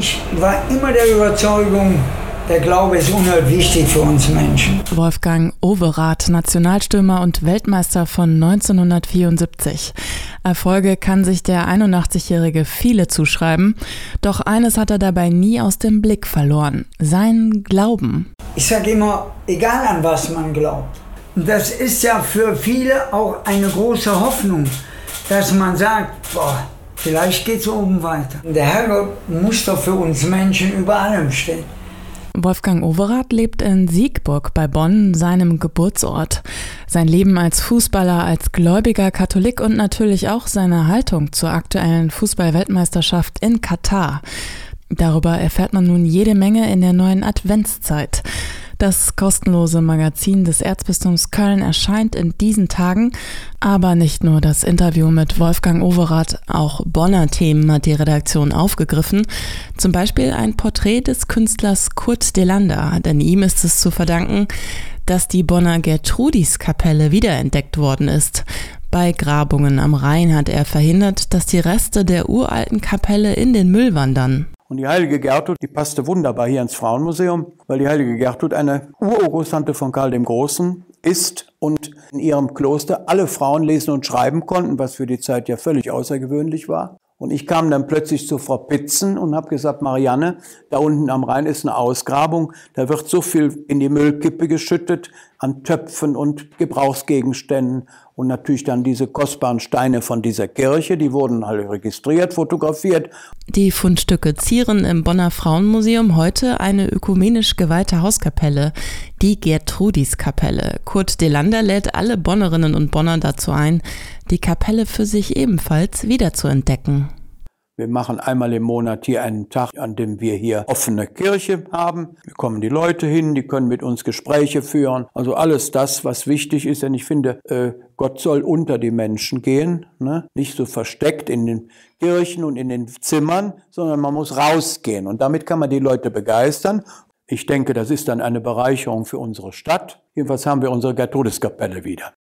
Ich war immer der Überzeugung, der Glaube ist unheimlich wichtig für uns Menschen. Wolfgang Overath, Nationalstürmer und Weltmeister von 1974. Erfolge kann sich der 81-Jährige viele zuschreiben, doch eines hat er dabei nie aus dem Blick verloren, sein Glauben. Ich sage immer, egal an was man glaubt. Und das ist ja für viele auch eine große Hoffnung, dass man sagt, boah, vielleicht geht es oben weiter. Der Herrgott muss doch für uns Menschen über allem stehen. Wolfgang Overath lebt in Siegburg bei Bonn, seinem Geburtsort. Sein Leben als Fußballer, als gläubiger Katholik und natürlich auch seine Haltung zur aktuellen Fußballweltmeisterschaft in Katar. Darüber erfährt man nun jede Menge in der neuen Adventszeit. Das kostenlose Magazin des Erzbistums Köln erscheint in diesen Tagen, aber nicht nur das Interview mit Wolfgang Overath, auch Bonner Themen hat die Redaktion aufgegriffen. Zum Beispiel ein Porträt des Künstlers Kurt Delander, denn ihm ist es zu verdanken, dass die Bonner Gertrudis-Kapelle wiederentdeckt worden ist. Bei Grabungen am Rhein hat er verhindert, dass die Reste der uralten Kapelle in den Müll wandern. Und die heilige Gertrud, die passte wunderbar hier ins Frauenmuseum, weil die heilige Gertrud eine Urgroßtante von Karl dem Großen ist und in ihrem Kloster alle Frauen lesen und schreiben konnten, was für die Zeit ja völlig außergewöhnlich war. Und ich kam dann plötzlich zu Frau Pitzen und habe gesagt, Marianne, da unten am Rhein ist eine Ausgrabung, da wird so viel in die Müllkippe geschüttet an Töpfen und Gebrauchsgegenständen und natürlich dann diese kostbaren Steine von dieser Kirche, die wurden alle registriert, fotografiert. Die Fundstücke zieren im Bonner Frauenmuseum heute eine ökumenisch geweihte Hauskapelle, die Gertrudis-Kapelle. Kurt Delander lädt alle Bonnerinnen und Bonner dazu ein, die Kapelle für sich ebenfalls wiederzuentdecken. Wir machen einmal im Monat hier einen Tag, an dem wir hier offene Kirche haben. Wir kommen die Leute hin, die können mit uns Gespräche führen. Also alles das, was wichtig ist. Denn ich finde, äh, Gott soll unter die Menschen gehen, ne? nicht so versteckt in den Kirchen und in den Zimmern, sondern man muss rausgehen. Und damit kann man die Leute begeistern. Ich denke, das ist dann eine Bereicherung für unsere Stadt. Jedenfalls haben wir unsere Gertrudiskapelle wieder.